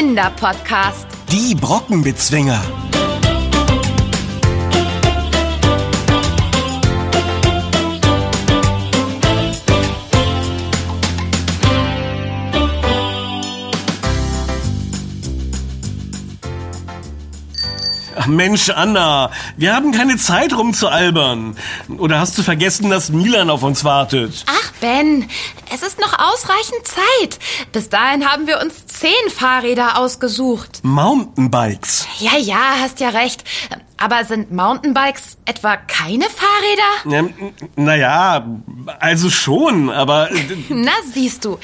Kinderpodcast. Die Brockenbezwinger. Ach Mensch, Anna, wir haben keine Zeit rumzualbern. Oder hast du vergessen, dass Milan auf uns wartet? Ach, Ben, es ist noch ausreichend Zeit. Bis dahin haben wir uns zehn Fahrräder ausgesucht. Mountainbikes. Ja, ja, hast ja recht. Aber sind Mountainbikes etwa keine Fahrräder? Naja, also schon, aber. Na, siehst du.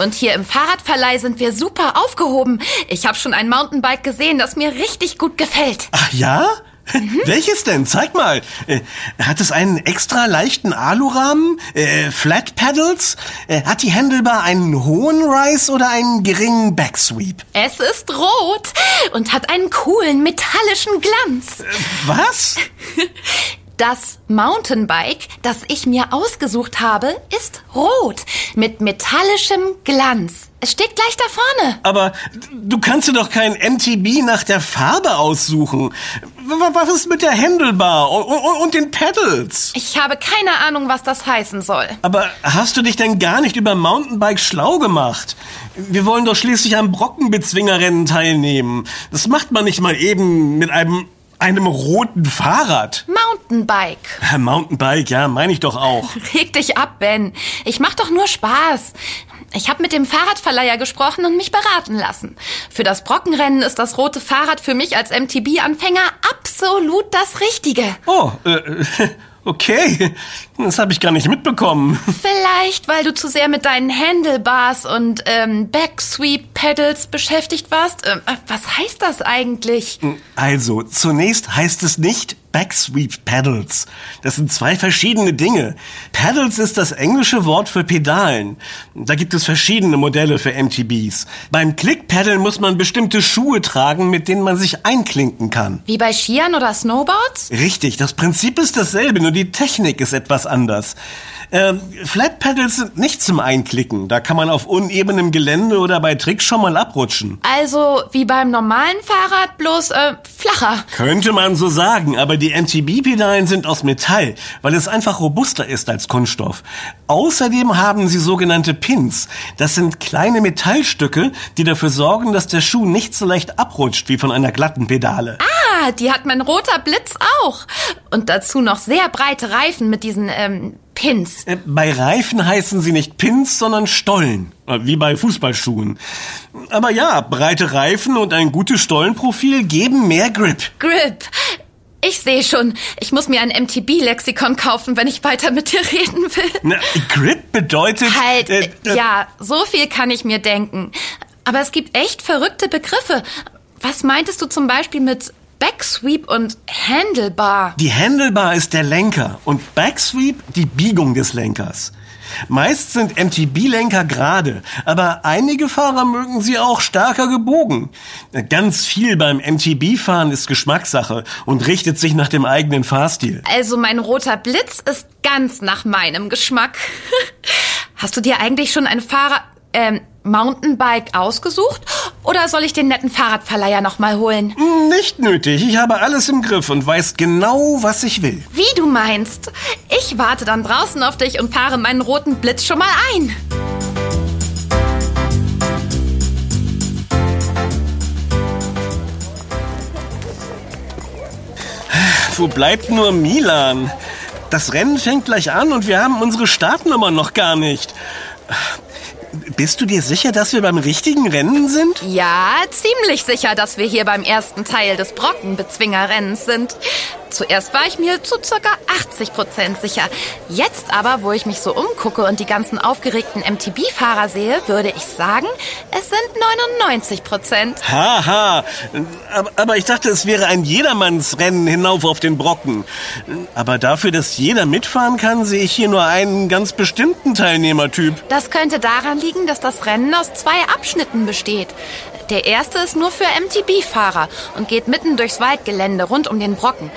Und hier im Fahrradverleih sind wir super aufgehoben. Ich habe schon ein Mountainbike gesehen, das mir richtig gut gefällt. Ach ja? Mhm. Welches denn? Zeig mal. Äh, hat es einen extra leichten Alurahmen? Äh, Flat Pedals? Äh, hat die Handlebar einen hohen Rise oder einen geringen Backsweep? Es ist rot und hat einen coolen metallischen Glanz. Äh, was? Das Mountainbike, das ich mir ausgesucht habe, ist rot mit metallischem Glanz. Es steht gleich da vorne. Aber du kannst dir doch kein MTB nach der Farbe aussuchen. Was ist mit der Handlebar und den Pedals? Ich habe keine Ahnung, was das heißen soll. Aber hast du dich denn gar nicht über Mountainbike schlau gemacht? Wir wollen doch schließlich am Brockenbezwingerrennen teilnehmen. Das macht man nicht mal eben mit einem einem roten Fahrrad. Mountainbike. Mountainbike, ja, meine ich doch auch. Reg dich ab, Ben. Ich mach doch nur Spaß. Ich habe mit dem Fahrradverleiher gesprochen und mich beraten lassen. Für das Brockenrennen ist das rote Fahrrad für mich als MTB-Anfänger absolut das Richtige. Oh, äh, Okay, das habe ich gar nicht mitbekommen. Vielleicht, weil du zu sehr mit deinen Handlebars und ähm, Backsweep-Pedals beschäftigt warst. Ähm, was heißt das eigentlich? Also, zunächst heißt es nicht Backsweep Pedals. Das sind zwei verschiedene Dinge. Pedals ist das englische Wort für Pedalen. Da gibt es verschiedene Modelle für MTBs. Beim Click-Pedal muss man bestimmte Schuhe tragen, mit denen man sich einklinken kann. Wie bei Skiern oder Snowboards? Richtig, das Prinzip ist dasselbe, nur die Technik ist etwas anders. Ähm, Flat Pedals sind nicht zum Einklicken. Da kann man auf unebenem Gelände oder bei Tricks schon mal abrutschen. Also wie beim normalen Fahrrad, bloß äh, flacher. Könnte man so sagen, aber die MTB-Pedalen sind aus Metall, weil es einfach robuster ist als Kunststoff. Außerdem haben sie sogenannte Pins. Das sind kleine Metallstücke, die dafür sorgen, dass der Schuh nicht so leicht abrutscht wie von einer glatten Pedale. Ah, die hat mein roter Blitz auch. Und dazu noch sehr breite Reifen mit diesen ähm, Pins. Äh, bei Reifen heißen sie nicht Pins, sondern Stollen. Äh, wie bei Fußballschuhen. Aber ja, breite Reifen und ein gutes Stollenprofil geben mehr Grip. Grip. Ich sehe schon, ich muss mir ein MTB-Lexikon kaufen, wenn ich weiter mit dir reden will. Na, Grip bedeutet. Halt, äh, äh, ja, so viel kann ich mir denken. Aber es gibt echt verrückte Begriffe. Was meintest du zum Beispiel mit Backsweep und Handlebar. Die Handlebar ist der Lenker und Backsweep die Biegung des Lenkers. Meist sind MTB-Lenker gerade, aber einige Fahrer mögen sie auch stärker gebogen. Ganz viel beim MTB-Fahren ist Geschmackssache und richtet sich nach dem eigenen Fahrstil. Also mein roter Blitz ist ganz nach meinem Geschmack. Hast du dir eigentlich schon ein Fahrer, ähm, Mountainbike ausgesucht oder soll ich den netten Fahrradverleiher noch mal holen? Nicht nötig. Ich habe alles im Griff und weiß genau, was ich will. Wie du meinst. Ich warte dann draußen auf dich und fahre meinen roten Blitz schon mal ein. Wo bleibt nur Milan? Das Rennen fängt gleich an und wir haben unsere Startnummer noch gar nicht. Bist du dir sicher, dass wir beim richtigen Rennen sind? Ja, ziemlich sicher, dass wir hier beim ersten Teil des Brockenbezwingerrennens sind. Zuerst war ich mir zu circa 80 Prozent sicher. Jetzt aber, wo ich mich so umgucke und die ganzen aufgeregten MTB-Fahrer sehe, würde ich sagen, es sind 99 Prozent. Haha, aber, aber ich dachte, es wäre ein Jedermannsrennen hinauf auf den Brocken. Aber dafür, dass jeder mitfahren kann, sehe ich hier nur einen ganz bestimmten Teilnehmertyp. Das könnte daran liegen, dass das Rennen aus zwei Abschnitten besteht. Der erste ist nur für MTB-Fahrer und geht mitten durchs Waldgelände rund um den Brocken.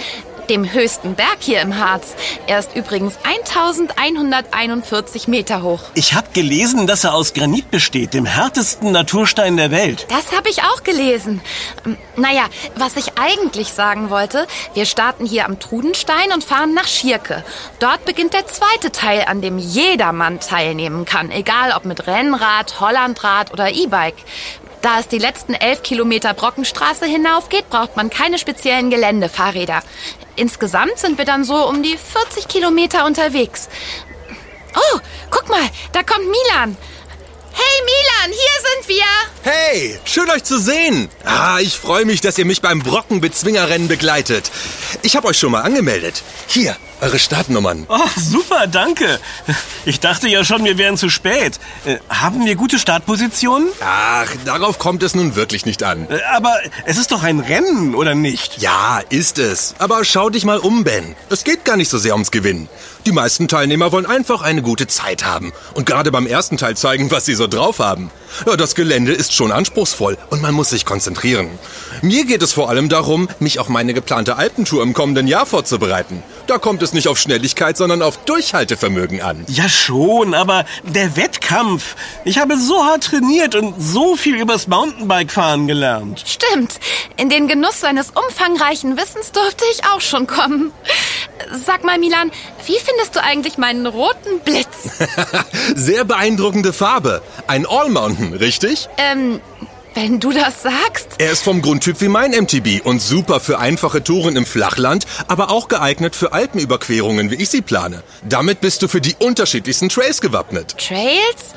dem höchsten Berg hier im Harz. Er ist übrigens 1141 Meter hoch. Ich habe gelesen, dass er aus Granit besteht, dem härtesten Naturstein der Welt. Das habe ich auch gelesen. Ähm, naja, was ich eigentlich sagen wollte, wir starten hier am Trudenstein und fahren nach Schierke. Dort beginnt der zweite Teil, an dem jedermann teilnehmen kann, egal ob mit Rennrad, Hollandrad oder E-Bike. Da es die letzten elf Kilometer Brockenstraße hinaufgeht, braucht man keine speziellen Geländefahrräder. Insgesamt sind wir dann so um die 40 Kilometer unterwegs. Oh, guck mal, da kommt Milan. Hey Milan, hier sind wir. Hey, schön euch zu sehen. Ah, ich freue mich, dass ihr mich beim Brockenbezwingerrennen begleitet. Ich habe euch schon mal angemeldet. Hier, eure Startnummern. Oh, super, danke. Ich dachte ja schon, wir wären zu spät. Äh, haben wir gute Startpositionen? Ach, darauf kommt es nun wirklich nicht an. Äh, aber es ist doch ein Rennen, oder nicht? Ja, ist es. Aber schau dich mal um, Ben. Es geht gar nicht so sehr ums Gewinnen. Die meisten Teilnehmer wollen einfach eine gute Zeit haben und gerade beim ersten Teil zeigen, was sie so drauf haben. Ja, das Gelände ist schon anspruchsvoll und man muss sich konzentrieren. Mir geht es vor allem darum, mich auf meine geplante Alpentour im kommenden Jahr vorzubereiten. Da kommt es nicht auf Schnelligkeit, sondern auf Durchhaltevermögen an. Ja schon, aber der Wettkampf. Ich habe so hart trainiert und so viel übers Mountainbike-Fahren gelernt. Stimmt. In den Genuss seines umfangreichen Wissens durfte ich auch schon kommen. Sag mal, Milan, wie findest du eigentlich meinen roten Blitz? Sehr beeindruckende Farbe. Ein All-Mountain, richtig? Ähm, wenn du das sagst. Er ist vom Grundtyp wie mein MTB und super für einfache Touren im Flachland, aber auch geeignet für Alpenüberquerungen, wie ich sie plane. Damit bist du für die unterschiedlichsten Trails gewappnet. Trails?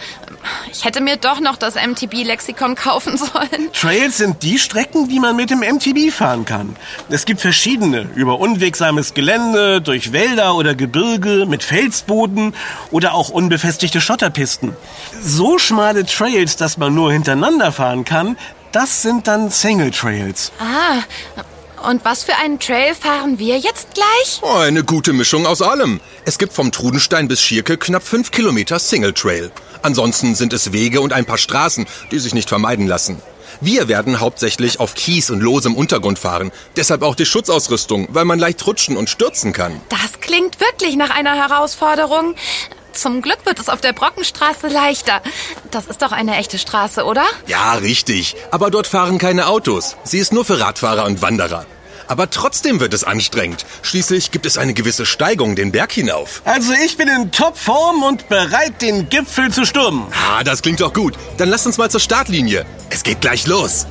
Ich hätte mir doch noch das MTB-Lexikon kaufen sollen. Trails sind die Strecken, die man mit dem MTB fahren kann. Es gibt verschiedene, über unwegsames Gelände, durch Wälder oder Gebirge, mit Felsboden oder auch unbefestigte Schotterpisten. So schmale Trails, dass man nur hintereinander fahren kann, kann, das sind dann Single Trails. Ah, und was für einen Trail fahren wir jetzt gleich? Oh, eine gute Mischung aus allem. Es gibt vom Trudenstein bis Schierke knapp fünf Kilometer Single Trail. Ansonsten sind es Wege und ein paar Straßen, die sich nicht vermeiden lassen. Wir werden hauptsächlich auf Kies und losem Untergrund fahren. Deshalb auch die Schutzausrüstung, weil man leicht rutschen und stürzen kann. Das klingt wirklich nach einer Herausforderung. Zum Glück wird es auf der Brockenstraße leichter. Das ist doch eine echte Straße, oder? Ja, richtig. Aber dort fahren keine Autos. Sie ist nur für Radfahrer und Wanderer. Aber trotzdem wird es anstrengend. Schließlich gibt es eine gewisse Steigung den Berg hinauf. Also ich bin in Topform und bereit, den Gipfel zu stürmen. Ah, das klingt doch gut. Dann lasst uns mal zur Startlinie. Es geht gleich los.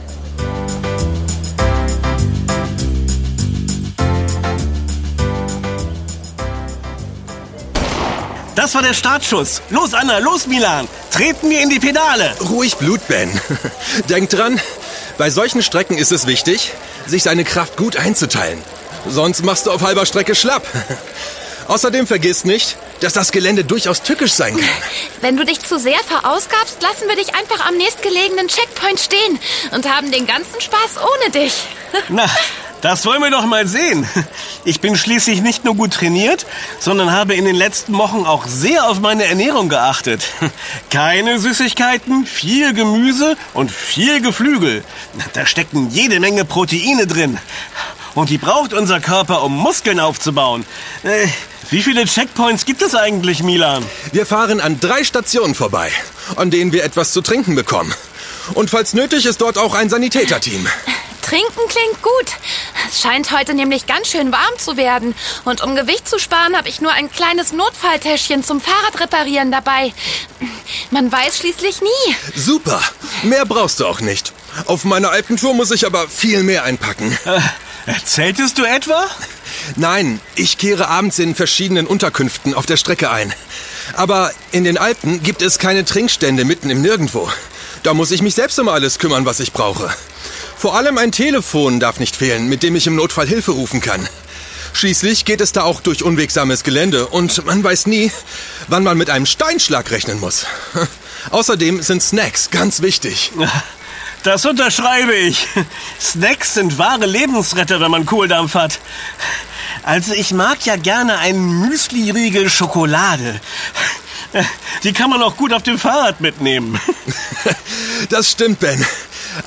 Das war der Startschuss. Los, Anna, los, Milan. Treten wir in die Pedale. Ruhig Blut, Ben. Denk dran, bei solchen Strecken ist es wichtig, sich seine Kraft gut einzuteilen. Sonst machst du auf halber Strecke schlapp. Außerdem vergiss nicht, dass das Gelände durchaus tückisch sein kann. Wenn du dich zu sehr verausgabst, lassen wir dich einfach am nächstgelegenen Checkpoint stehen und haben den ganzen Spaß ohne dich. Na, das wollen wir doch mal sehen. Ich bin schließlich nicht nur gut trainiert, sondern habe in den letzten Wochen auch sehr auf meine Ernährung geachtet. Keine Süßigkeiten, viel Gemüse und viel Geflügel. Da stecken jede Menge Proteine drin. Und die braucht unser Körper, um Muskeln aufzubauen. Äh, wie viele Checkpoints gibt es eigentlich, Milan? Wir fahren an drei Stationen vorbei, an denen wir etwas zu trinken bekommen. Und falls nötig ist dort auch ein Sanitäterteam. Trinken klingt gut. Es scheint heute nämlich ganz schön warm zu werden. Und um Gewicht zu sparen, habe ich nur ein kleines Notfalltäschchen zum Fahrradreparieren dabei. Man weiß schließlich nie. Super. Mehr brauchst du auch nicht. Auf meiner Alpentour muss ich aber viel mehr einpacken. Äh, zeltest du etwa? Nein, ich kehre abends in verschiedenen Unterkünften auf der Strecke ein. Aber in den Alpen gibt es keine Trinkstände mitten im Nirgendwo. Da muss ich mich selbst um alles kümmern, was ich brauche. Vor allem ein Telefon darf nicht fehlen, mit dem ich im Notfall Hilfe rufen kann. Schließlich geht es da auch durch unwegsames Gelände und man weiß nie, wann man mit einem Steinschlag rechnen muss. Außerdem sind Snacks ganz wichtig. Das unterschreibe ich. Snacks sind wahre Lebensretter, wenn man Kohldampf hat. Also ich mag ja gerne einen Müsli-Riegel Schokolade. Die kann man auch gut auf dem Fahrrad mitnehmen. Das stimmt, Ben.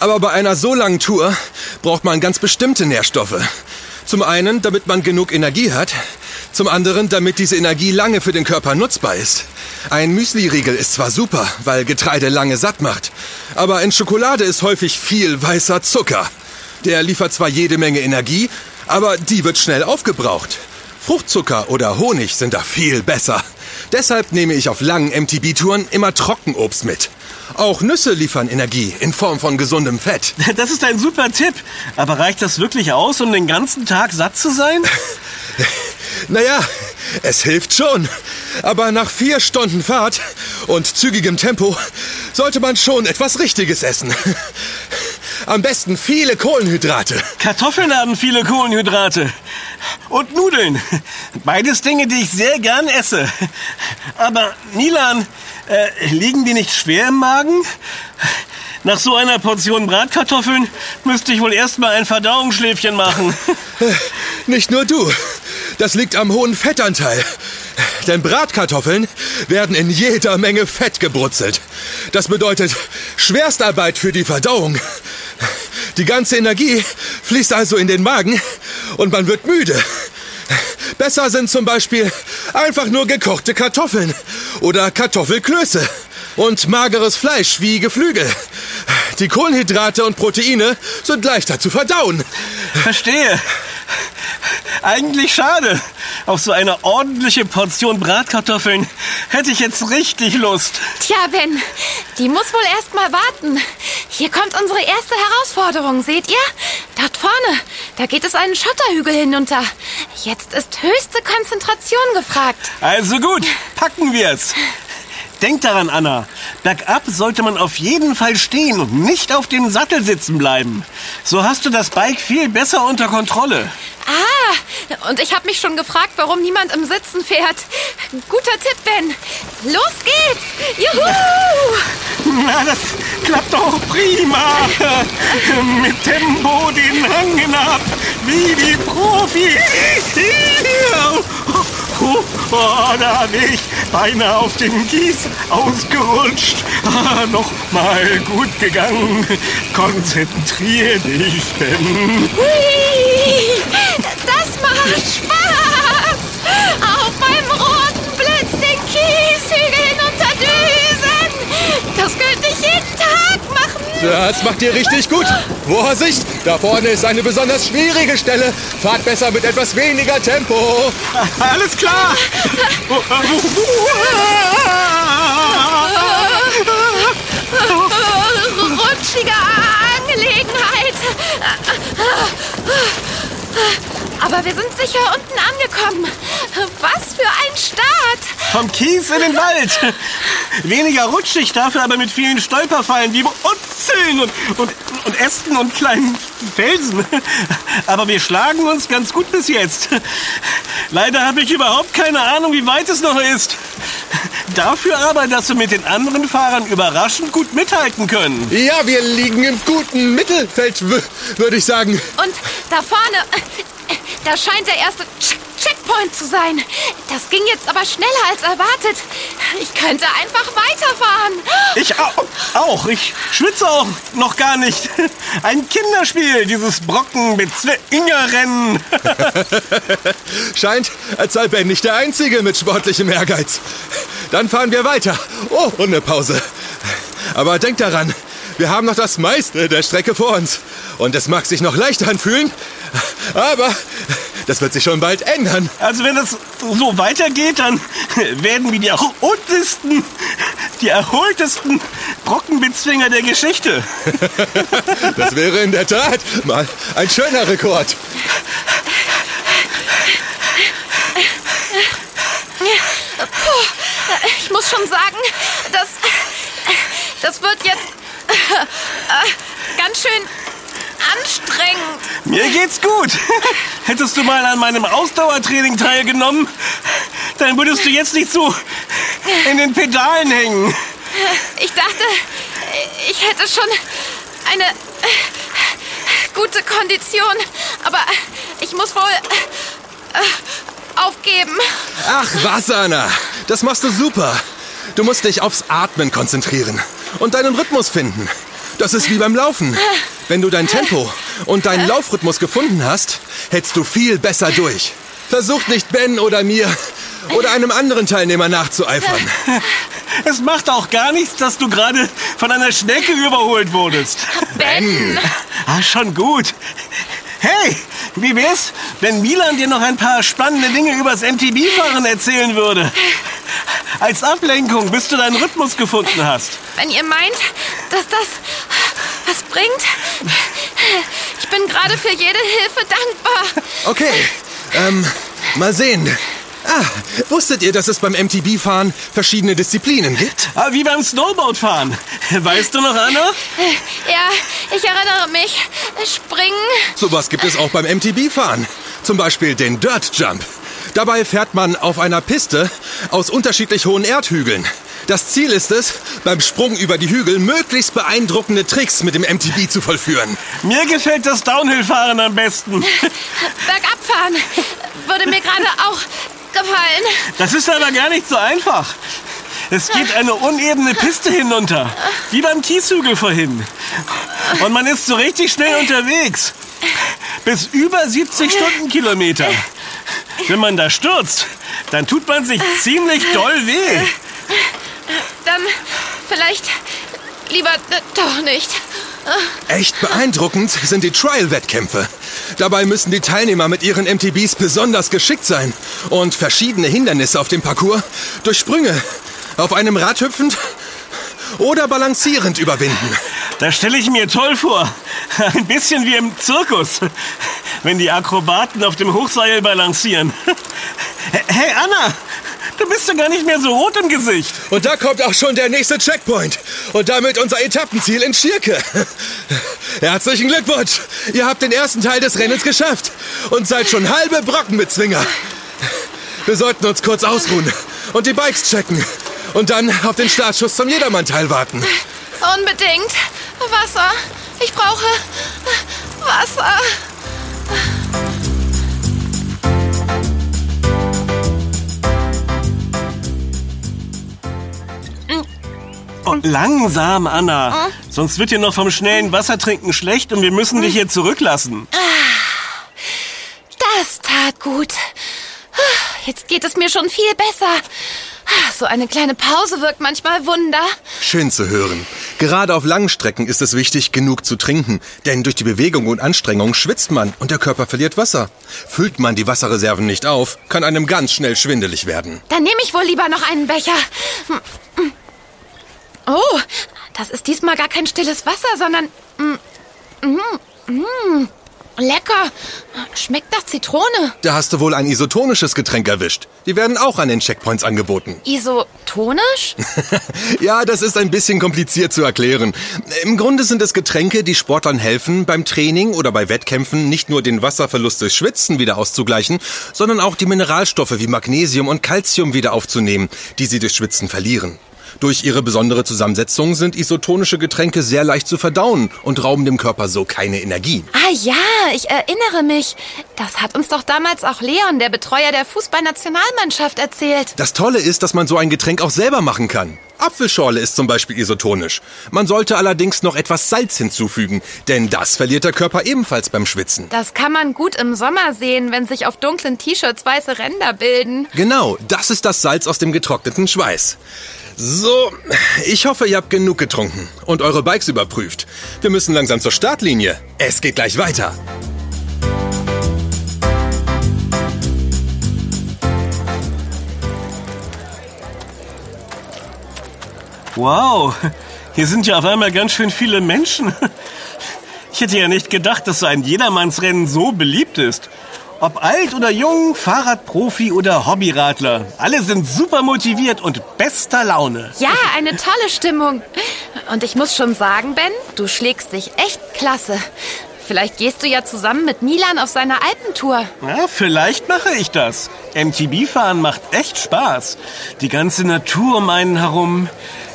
Aber bei einer so langen Tour braucht man ganz bestimmte Nährstoffe. Zum einen, damit man genug Energie hat. Zum anderen, damit diese Energie lange für den Körper nutzbar ist. Ein Müsli-Riegel ist zwar super, weil Getreide lange satt macht, aber in Schokolade ist häufig viel weißer Zucker. Der liefert zwar jede Menge Energie, aber die wird schnell aufgebraucht. Fruchtzucker oder Honig sind da viel besser. Deshalb nehme ich auf langen MTB-Touren immer Trockenobst mit. Auch Nüsse liefern Energie in Form von gesundem Fett. Das ist ein super Tipp. Aber reicht das wirklich aus, um den ganzen Tag satt zu sein? Naja, es hilft schon. Aber nach vier Stunden Fahrt und zügigem Tempo sollte man schon etwas Richtiges essen. Am besten viele Kohlenhydrate. Kartoffeln haben viele Kohlenhydrate. Und Nudeln. Beides Dinge, die ich sehr gern esse. Aber Milan, äh, liegen die nicht schwer im Magen? Nach so einer Portion Bratkartoffeln müsste ich wohl erstmal ein Verdauungsschläfchen machen. Nicht nur du. Das liegt am hohen Fettanteil. Denn Bratkartoffeln werden in jeder Menge Fett gebrutzelt. Das bedeutet Schwerstarbeit für die Verdauung. Die ganze Energie fließt also in den Magen und man wird müde. Besser sind zum Beispiel einfach nur gekochte Kartoffeln oder Kartoffelklöße und mageres Fleisch wie Geflügel. Die Kohlenhydrate und Proteine sind leichter zu verdauen. Verstehe. Eigentlich schade. Auf so eine ordentliche Portion Bratkartoffeln hätte ich jetzt richtig Lust. Tja, Ben, die muss wohl erst mal warten. Hier kommt unsere erste Herausforderung, seht ihr? Dort vorne, da geht es einen Schotterhügel hinunter. Jetzt ist höchste Konzentration gefragt. Also gut, packen wir's. Denk daran, Anna. Bergab sollte man auf jeden Fall stehen und nicht auf dem Sattel sitzen bleiben. So hast du das Bike viel besser unter Kontrolle. Ah, und ich habe mich schon gefragt, warum niemand im Sitzen fährt. Guter Tipp, Ben. Los geht's! Juhu! Na, das klappt doch prima. Mit Tempo den Hang hinab, wie die Profis. Oh, oh, da bin ich beinahe auf den Kies ausgerutscht. Ah, noch mal gut gegangen. Konzentrier dich, Ben. Das macht Spaß! Das macht ihr richtig gut. Vorsicht, da vorne ist eine besonders schwierige Stelle. Fahrt besser mit etwas weniger Tempo. Alles klar. Rutschige Angelegenheit! Aber wir sind sicher unten angekommen. Was für ein Start! Vom Kies in den Wald. Weniger rutschig, dafür aber mit vielen Stolperfallen wie Wurzeln und, und, und Ästen und kleinen Felsen. Aber wir schlagen uns ganz gut bis jetzt. Leider habe ich überhaupt keine Ahnung, wie weit es noch ist. Dafür aber, dass wir mit den anderen Fahrern überraschend gut mithalten können. Ja, wir liegen im guten Mittelfeld, würde ich sagen. Und da vorne, da scheint der erste Checkpoint zu sein. Das ging jetzt aber schneller als erwartet. Ich könnte einfach weiterfahren. Ich au auch. Ich schwitze auch noch gar nicht. Ein Kinderspiel, dieses Brocken mit Zwingerrennen. Scheint, als sei Ben nicht der Einzige mit sportlichem Ehrgeiz. Dann fahren wir weiter. Oh, und eine Pause. Aber denkt daran, wir haben noch das meiste der Strecke vor uns. Und es mag sich noch leicht anfühlen, aber das wird sich schon bald ändern. Also wenn es so weitergeht, dann werden wir die erholtesten, die erholtesten Brockenbezwinger der Geschichte. Das wäre in der Tat mal ein schöner Rekord. Puh, ich muss schon sagen, das, das wird jetzt ganz schön anstrengend. Mir geht's gut. Hättest du mal an meinem Ausdauertraining teilgenommen, dann würdest du jetzt nicht so in den Pedalen hängen. Ich dachte, ich hätte schon eine äh, gute Kondition, aber ich muss wohl äh, aufgeben. Ach, was, Anna? Das machst du super. Du musst dich aufs Atmen konzentrieren und deinen Rhythmus finden. Das ist wie beim Laufen. Wenn du dein Tempo und deinen Laufrhythmus gefunden hast, hältst du viel besser durch. Versuch nicht Ben oder mir oder einem anderen Teilnehmer nachzueifern. Es macht auch gar nichts, dass du gerade von einer Schnecke überholt wurdest. Ben! Ah, schon gut. Hey, wie wär's, wenn Milan dir noch ein paar spannende Dinge übers MTB-Fahren erzählen würde? Als Ablenkung, bis du deinen Rhythmus gefunden hast. Wenn ihr meint, dass das was bringt, ich bin gerade für jede Hilfe dankbar. Okay, ähm, mal sehen. Ah, wusstet ihr, dass es beim MTB-Fahren verschiedene Disziplinen gibt? Ah, wie beim Snowboardfahren. Weißt du noch, Anna? Ja, ich erinnere mich. Springen. Sowas gibt es auch beim MTB-Fahren. Zum Beispiel den Dirt Jump. Dabei fährt man auf einer Piste aus unterschiedlich hohen Erdhügeln. Das Ziel ist es, beim Sprung über die Hügel möglichst beeindruckende Tricks mit dem MTB zu vollführen. Mir gefällt das Downhill-Fahren am besten. Bergabfahren würde mir gerade auch gefallen. Das ist aber gar nicht so einfach. Es geht eine unebene Piste hinunter, wie beim Kieshügel vorhin. Und man ist so richtig schnell unterwegs. Bis über 70 Stundenkilometer. Wenn man da stürzt, dann tut man sich ziemlich doll weh. Dann vielleicht lieber doch nicht. Echt beeindruckend sind die Trial-Wettkämpfe. Dabei müssen die Teilnehmer mit ihren MTBs besonders geschickt sein und verschiedene Hindernisse auf dem Parcours durch Sprünge, auf einem Rad hüpfend oder balancierend überwinden. Das stelle ich mir toll vor. Ein bisschen wie im Zirkus, wenn die Akrobaten auf dem Hochseil balancieren. Hey Anna, du bist ja gar nicht mehr so rot im Gesicht. Und da kommt auch schon der nächste Checkpoint. Und damit unser Etappenziel in Schirke. Herzlichen Glückwunsch. Ihr habt den ersten Teil des Rennens geschafft. Und seid schon halbe Brockenbezwinger. Wir sollten uns kurz ausruhen und die Bikes checken. Und dann auf den Startschuss zum Jedermann-Teil warten. Unbedingt. Wasser. Ich brauche Wasser. Und langsam, Anna. Sonst wird dir noch vom schnellen Wassertrinken schlecht und wir müssen dich hier zurücklassen. Das tat gut. Jetzt geht es mir schon viel besser. So eine kleine Pause wirkt manchmal Wunder. Schön zu hören. Gerade auf langen Strecken ist es wichtig, genug zu trinken. Denn durch die Bewegung und Anstrengung schwitzt man und der Körper verliert Wasser. Füllt man die Wasserreserven nicht auf, kann einem ganz schnell schwindelig werden. Dann nehme ich wohl lieber noch einen Becher. Oh, das ist diesmal gar kein stilles Wasser, sondern... Mm, mm, mm, lecker. Schmeckt nach Zitrone. Da hast du wohl ein isotonisches Getränk erwischt. Die werden auch an den Checkpoints angeboten. Isotonisch? Ja, das ist ein bisschen kompliziert zu erklären. Im Grunde sind es Getränke, die Sportlern helfen, beim Training oder bei Wettkämpfen nicht nur den Wasserverlust durch Schwitzen wieder auszugleichen, sondern auch die Mineralstoffe wie Magnesium und Calcium wieder aufzunehmen, die sie durch Schwitzen verlieren. Durch ihre besondere Zusammensetzung sind isotonische Getränke sehr leicht zu verdauen und rauben dem Körper so keine Energie. Ah ja, ich erinnere mich. Das hat uns doch damals auch Leon, der Betreuer der Fußballnationalmannschaft, erzählt. Das Tolle ist, dass man so ein Getränk auch selber machen kann. Apfelschorle ist zum Beispiel isotonisch. Man sollte allerdings noch etwas Salz hinzufügen, denn das verliert der Körper ebenfalls beim Schwitzen. Das kann man gut im Sommer sehen, wenn sich auf dunklen T-Shirts weiße Ränder bilden. Genau, das ist das Salz aus dem getrockneten Schweiß. So, ich hoffe, ihr habt genug getrunken und eure Bikes überprüft. Wir müssen langsam zur Startlinie. Es geht gleich weiter. Wow, hier sind ja auf einmal ganz schön viele Menschen. Ich hätte ja nicht gedacht, dass so ein Jedermannsrennen so beliebt ist. Ob alt oder jung, Fahrradprofi oder Hobbyradler, alle sind super motiviert und bester Laune. Ja, eine tolle Stimmung. Und ich muss schon sagen, Ben, du schlägst dich echt klasse. Vielleicht gehst du ja zusammen mit Milan auf seine Alpentour. Ja, vielleicht mache ich das. MTB-Fahren macht echt Spaß. Die ganze Natur um einen herum.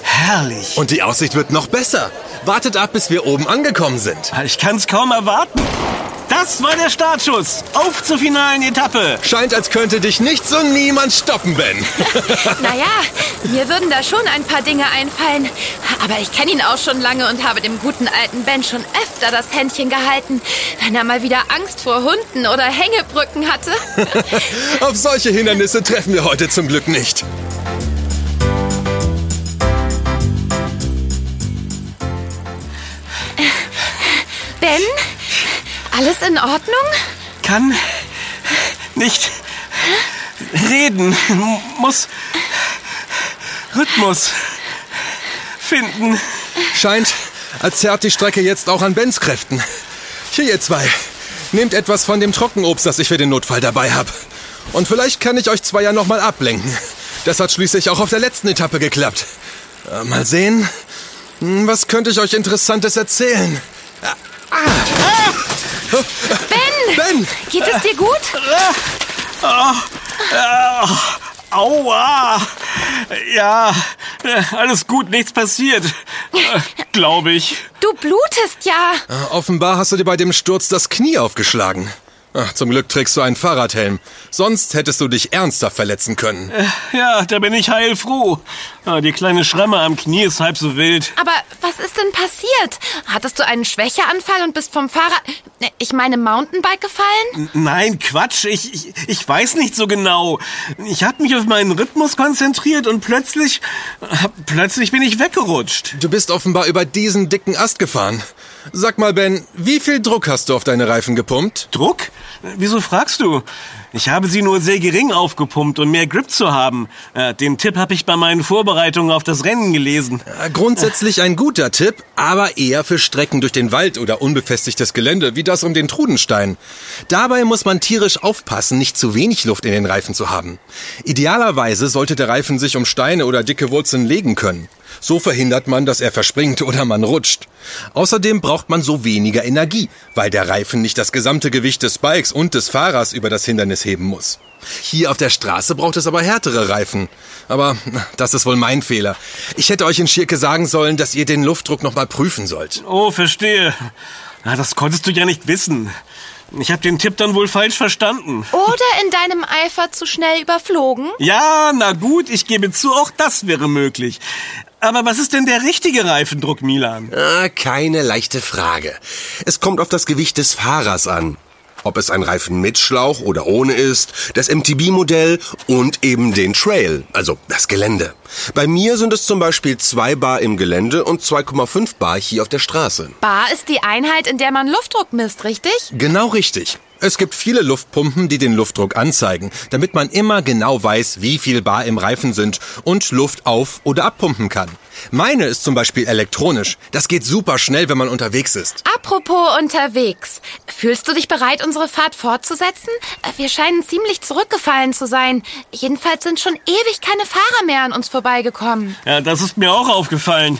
Herrlich. Und die Aussicht wird noch besser. Wartet ab, bis wir oben angekommen sind. Ich kann's kaum erwarten. Das war der Startschuss. Auf zur finalen Etappe. Scheint, als könnte dich nicht so niemand stoppen, Ben. naja, mir würden da schon ein paar Dinge einfallen. Aber ich kenne ihn auch schon lange und habe dem guten alten Ben schon öfter das Händchen gehalten, wenn er mal wieder Angst vor Hunden oder Hängebrücken hatte. Auf solche Hindernisse treffen wir heute zum Glück nicht. Alles in Ordnung? Kann nicht reden. Muss Rhythmus finden. Scheint, als zerrt die Strecke jetzt auch an Bens Kräften. Hier, ihr zwei. Nehmt etwas von dem Trockenobst, das ich für den Notfall dabei habe. Und vielleicht kann ich euch zwei ja nochmal ablenken. Das hat schließlich auch auf der letzten Etappe geklappt. Äh, mal sehen. Hm, was könnte ich euch Interessantes erzählen? Ah. Ben! Ben! Geht es dir gut? Oh, oh, aua! Ja, alles gut, nichts passiert. Glaube ich. Du blutest ja. Äh, offenbar hast du dir bei dem Sturz das Knie aufgeschlagen. Ach, zum Glück trägst du einen Fahrradhelm. Sonst hättest du dich ernsthaft verletzen können. Ja, da bin ich heilfroh. Ah, die kleine Schramme am Knie ist halb so wild. Aber was ist denn passiert? Hattest du einen Schwächeanfall und bist vom Fahrrad, ich meine Mountainbike gefallen? Nein, Quatsch. Ich, ich, ich weiß nicht so genau. Ich habe mich auf meinen Rhythmus konzentriert und plötzlich, plötzlich bin ich weggerutscht. Du bist offenbar über diesen dicken Ast gefahren. Sag mal, Ben, wie viel Druck hast du auf deine Reifen gepumpt? Druck? Wieso fragst du? Ich habe sie nur sehr gering aufgepumpt, um mehr Grip zu haben. Äh, den Tipp habe ich bei meinen Vorbereitungen auf das Rennen gelesen. Grundsätzlich ein guter Tipp, aber eher für Strecken durch den Wald oder unbefestigtes Gelände, wie das um den Trudenstein. Dabei muss man tierisch aufpassen, nicht zu wenig Luft in den Reifen zu haben. Idealerweise sollte der Reifen sich um Steine oder dicke Wurzeln legen können. So verhindert man, dass er verspringt oder man rutscht. Außerdem braucht man so weniger Energie, weil der Reifen nicht das gesamte Gewicht des Bikes und des Fahrers über das Hindernis heben muss. Hier auf der Straße braucht es aber härtere Reifen. Aber das ist wohl mein Fehler. Ich hätte euch in Schirke sagen sollen, dass ihr den Luftdruck noch mal prüfen sollt. Oh, verstehe. Na, das konntest du ja nicht wissen. Ich habe den Tipp dann wohl falsch verstanden. Oder in deinem Eifer zu schnell überflogen? Ja, na gut, ich gebe zu, auch das wäre möglich. Aber was ist denn der richtige Reifendruck, Milan? Ah, keine leichte Frage. Es kommt auf das Gewicht des Fahrers an. Ob es ein Reifen mit Schlauch oder ohne ist, das MTB-Modell und eben den Trail, also das Gelände. Bei mir sind es zum Beispiel 2 Bar im Gelände und 2,5 Bar hier auf der Straße. Bar ist die Einheit, in der man Luftdruck misst, richtig? Genau richtig. Es gibt viele Luftpumpen, die den Luftdruck anzeigen, damit man immer genau weiß, wie viel Bar im Reifen sind und Luft auf- oder abpumpen kann. Meine ist zum Beispiel elektronisch. Das geht super schnell, wenn man unterwegs ist. Apropos unterwegs. Fühlst du dich bereit, unsere Fahrt fortzusetzen? Wir scheinen ziemlich zurückgefallen zu sein. Jedenfalls sind schon ewig keine Fahrer mehr an uns vorbeigekommen. Ja, das ist mir auch aufgefallen.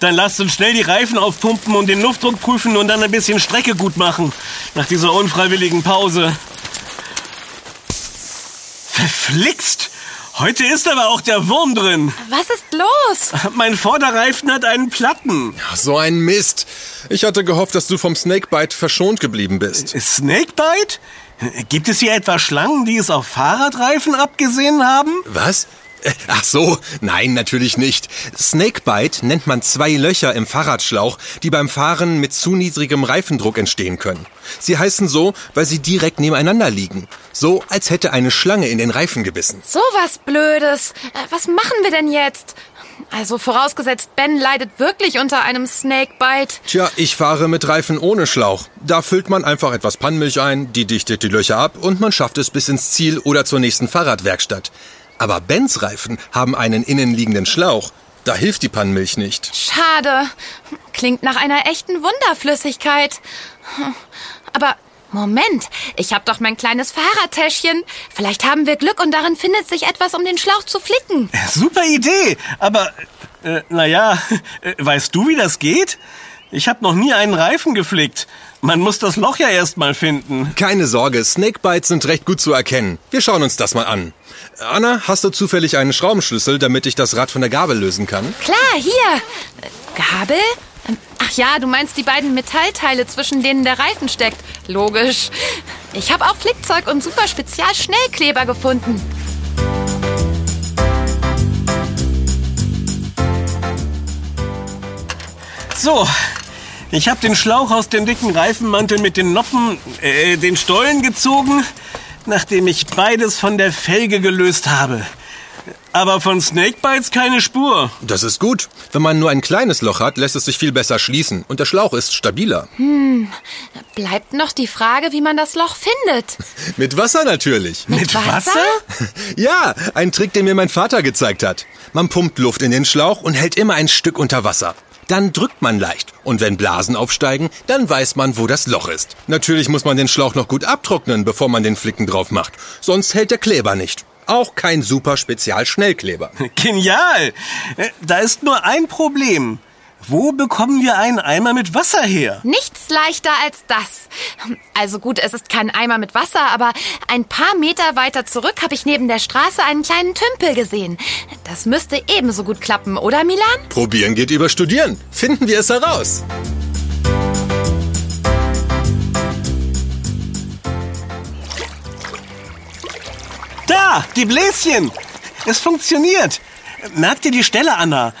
Dann lasst uns schnell die Reifen aufpumpen und den Luftdruck prüfen und dann ein bisschen Strecke gut machen. Nach dieser unfreiwilligen Pause. Verflixt! Heute ist aber auch der Wurm drin. Was ist los? Mein Vorderreifen hat einen Platten. So ein Mist. Ich hatte gehofft, dass du vom Snakebite verschont geblieben bist. Snakebite? Gibt es hier etwa Schlangen, die es auf Fahrradreifen abgesehen haben? Was? Äh, ach so, nein, natürlich nicht. Snakebite nennt man zwei Löcher im Fahrradschlauch, die beim Fahren mit zu niedrigem Reifendruck entstehen können. Sie heißen so, weil sie direkt nebeneinander liegen. So, als hätte eine Schlange in den Reifen gebissen. So was Blödes. Äh, was machen wir denn jetzt? Also vorausgesetzt, Ben leidet wirklich unter einem Snakebite. Tja, ich fahre mit Reifen ohne Schlauch. Da füllt man einfach etwas Pannmilch ein, die dichtet die Löcher ab und man schafft es bis ins Ziel oder zur nächsten Fahrradwerkstatt. Aber Bens Reifen haben einen innenliegenden Schlauch. Da hilft die Pannmilch nicht. Schade. Klingt nach einer echten Wunderflüssigkeit. Aber Moment, ich habe doch mein kleines Fahrradtäschchen. Vielleicht haben wir Glück und darin findet sich etwas, um den Schlauch zu flicken. Super Idee, aber äh, naja, äh, weißt du, wie das geht? Ich habe noch nie einen Reifen geflickt. Man muss das Loch ja erst mal finden. Keine Sorge, Snakebites sind recht gut zu erkennen. Wir schauen uns das mal an. Anna, hast du zufällig einen Schraubenschlüssel, damit ich das Rad von der Gabel lösen kann? Klar, hier. Gabel? Ach ja, du meinst die beiden Metallteile, zwischen denen der Reifen steckt. Logisch. Ich habe auch Flickzeug und super Spezial-Schnellkleber gefunden. So, ich habe den Schlauch aus dem dicken Reifenmantel mit den Noppen, äh, den Stollen gezogen, nachdem ich beides von der Felge gelöst habe. Aber von Snakebites keine Spur. Das ist gut. Wenn man nur ein kleines Loch hat, lässt es sich viel besser schließen und der Schlauch ist stabiler. Bleibt noch die Frage, wie man das Loch findet. Mit Wasser natürlich. Mit Wasser? Ja, ein Trick, den mir mein Vater gezeigt hat. Man pumpt Luft in den Schlauch und hält immer ein Stück unter Wasser. Dann drückt man leicht. Und wenn Blasen aufsteigen, dann weiß man, wo das Loch ist. Natürlich muss man den Schlauch noch gut abtrocknen, bevor man den Flicken drauf macht. Sonst hält der Kleber nicht. Auch kein super Spezial-Schnellkleber. Genial! Äh, Da ist nur ein Problem. Wo bekommen wir einen Eimer mit Wasser her? Nichts leichter als das. Also gut, es ist kein Eimer mit Wasser, aber ein paar Meter weiter zurück habe ich neben der Straße einen kleinen Tümpel gesehen. Das müsste ebenso gut klappen, oder Milan? Probieren geht über Studieren. Finden wir es heraus. Da, die Bläschen! Es funktioniert. Merk dir die Stelle, Anna.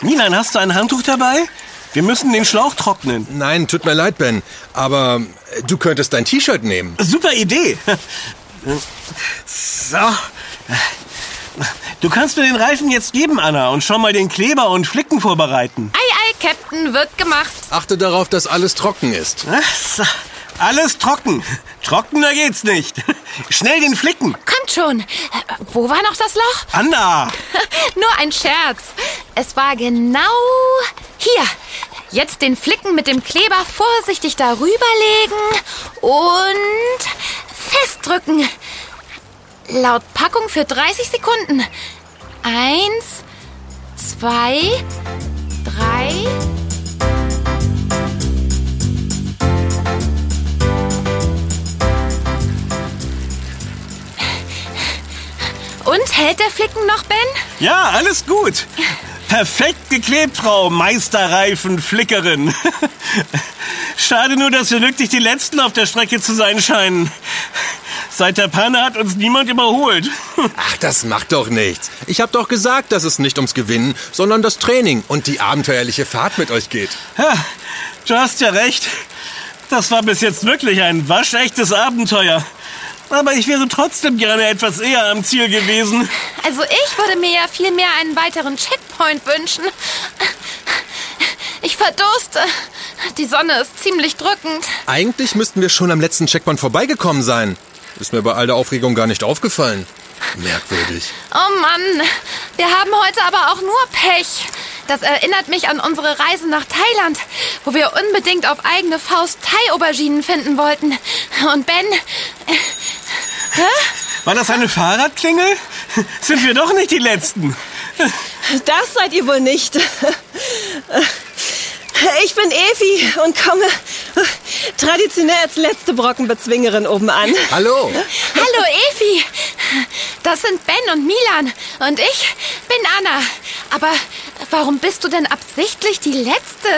Milan, hast du ein Handtuch dabei? Wir müssen den Schlauch trocknen. Nein, tut mir leid, Ben. Aber äh, du könntest dein T-Shirt nehmen. Super Idee. So. Du kannst mir den Reifen jetzt geben, Anna, und schon mal den Kleber und Flicken vorbereiten. Ei, ei, Captain, wird gemacht. Achte darauf, dass alles trocken ist. So, Alles trocken. Trockener geht's nicht. Schnell den Flicken. Kommt schon. Wo war noch das Loch? Anna. Nur ein Scherz. Es war genau hier. Jetzt den Flicken mit dem Kleber vorsichtig darüber legen und festdrücken. Laut Packung für 30 Sekunden. Eins, zwei, drei. Und hält der Flicken noch, Ben? Ja, alles gut. Perfekt geklebt, Frau Meisterreifen-Flickerin. Schade nur, dass wir wirklich die Letzten auf der Strecke zu sein scheinen. Seit der Panne hat uns niemand überholt. Ach, das macht doch nichts. Ich hab doch gesagt, dass es nicht ums Gewinnen, sondern das Training und die abenteuerliche Fahrt mit euch geht. Ja, du hast ja recht. Das war bis jetzt wirklich ein waschechtes Abenteuer. Aber ich wäre trotzdem gerne etwas eher am Ziel gewesen. Also ich würde mir ja viel mehr einen weiteren Checkpoint wünschen. Ich verdurste. Die Sonne ist ziemlich drückend. Eigentlich müssten wir schon am letzten Checkpoint vorbeigekommen sein. Ist mir bei all der Aufregung gar nicht aufgefallen. Merkwürdig. Oh Mann, wir haben heute aber auch nur Pech. Das erinnert mich an unsere Reise nach Thailand, wo wir unbedingt auf eigene Faust Thai-Auberginen finden wollten. Und Ben, War das eine Fahrradklingel? Sind wir doch nicht die Letzten. Das seid ihr wohl nicht. Ich bin Evi und komme traditionell als letzte Brockenbezwingerin oben an. Hallo. hallo Evi. Das sind Ben und Milan und ich bin Anna. Aber warum bist du denn absichtlich die Letzte?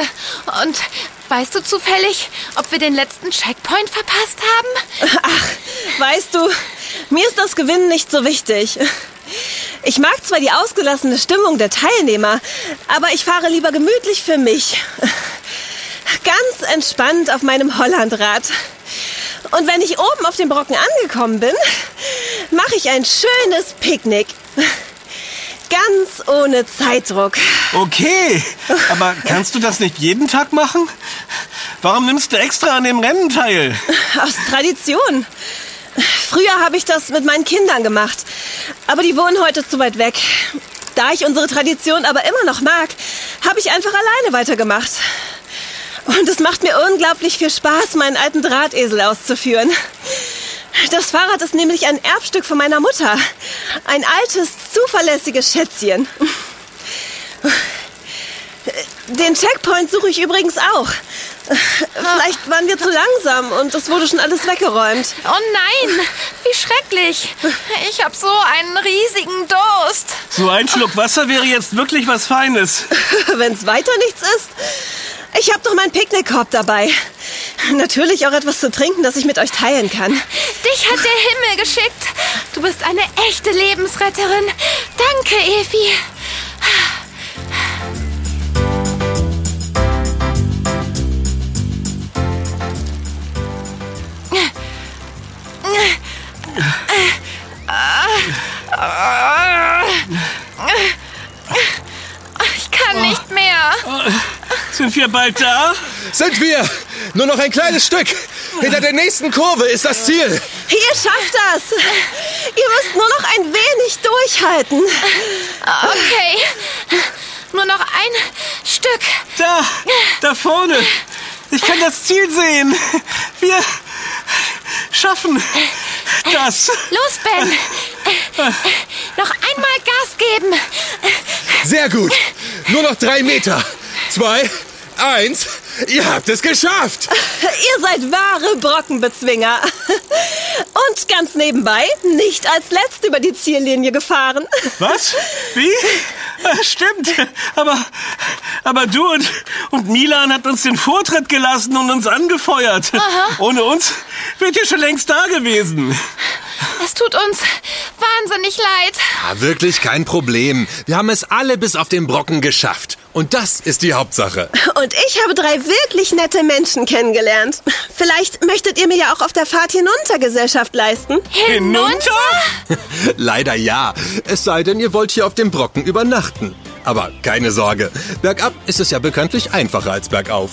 Und weißt du zufällig, ob wir den letzten Checkpoint verpasst haben? Ach, weißt du, mir ist das Gewinnen nicht so wichtig. Ich mag zwar die ausgelassene Stimmung der Teilnehmer, aber ich fahre lieber gemütlich für mich. Ganz entspannt auf meinem Hollandrad. Und wenn ich oben auf dem Brocken angekommen bin, mache ich ein schönes Picknick. Ganz ohne Zeitdruck. Okay, aber kannst du das nicht jeden Tag machen? Warum nimmst du extra an dem Rennen teil? Aus Tradition. Früher habe ich das mit meinen Kindern gemacht. Aber die wohnen heute zu weit weg. Da ich unsere Tradition aber immer noch mag, habe ich einfach alleine weitergemacht. Und es macht mir unglaublich viel Spaß, meinen alten Drahtesel auszuführen. Das Fahrrad ist nämlich ein Erbstück von meiner Mutter. Ein altes, zuverlässiges Schätzchen. Den Checkpoint suche ich übrigens auch. Vielleicht waren wir zu langsam und es wurde schon alles weggeräumt. Oh nein, wie schrecklich. Ich habe so einen riesigen Durst. So ein Schluck Wasser wäre jetzt wirklich was Feines. Wenn es weiter nichts ist. Ich habe doch meinen Picknickkorb dabei. Natürlich auch etwas zu trinken, das ich mit euch teilen kann. Dich hat der Himmel geschickt. Du bist eine echte Lebensretterin. Danke, Evi. Sind wir bald da? Sind wir! Nur noch ein kleines Stück! Hinter der nächsten Kurve ist das Ziel! Ihr schafft das! Ihr müsst nur noch ein wenig durchhalten. Okay. Nur noch ein Stück. Da, da vorne. Ich kann das Ziel sehen. Wir schaffen das. Los, Ben. Noch einmal Gas geben. Sehr gut! Nur noch drei Meter! Zwei, eins, ihr habt es geschafft! Ihr seid wahre Brockenbezwinger. Und ganz nebenbei nicht als letzt über die Ziellinie gefahren. Was? Wie? Äh, Stimmt. Aber, aber du und, und Milan hat uns den Vortritt gelassen und uns angefeuert. Ohne uns wärt ihr schon längst da gewesen. Es tut uns wahnsinnig leid. Ja, wirklich kein Problem. Wir haben es alle bis auf den Brocken geschafft. Und das ist die Hauptsache. Und ich habe drei wirklich nette Menschen kennengelernt. Vielleicht möchtet ihr mir ja auch auf der Fahrt hinunter Gesellschaft leisten. Hinunter? Leider ja. Es sei denn, ihr wollt hier auf dem Brocken übernachten. Aber keine Sorge. Bergab ist es ja bekanntlich einfacher als bergauf.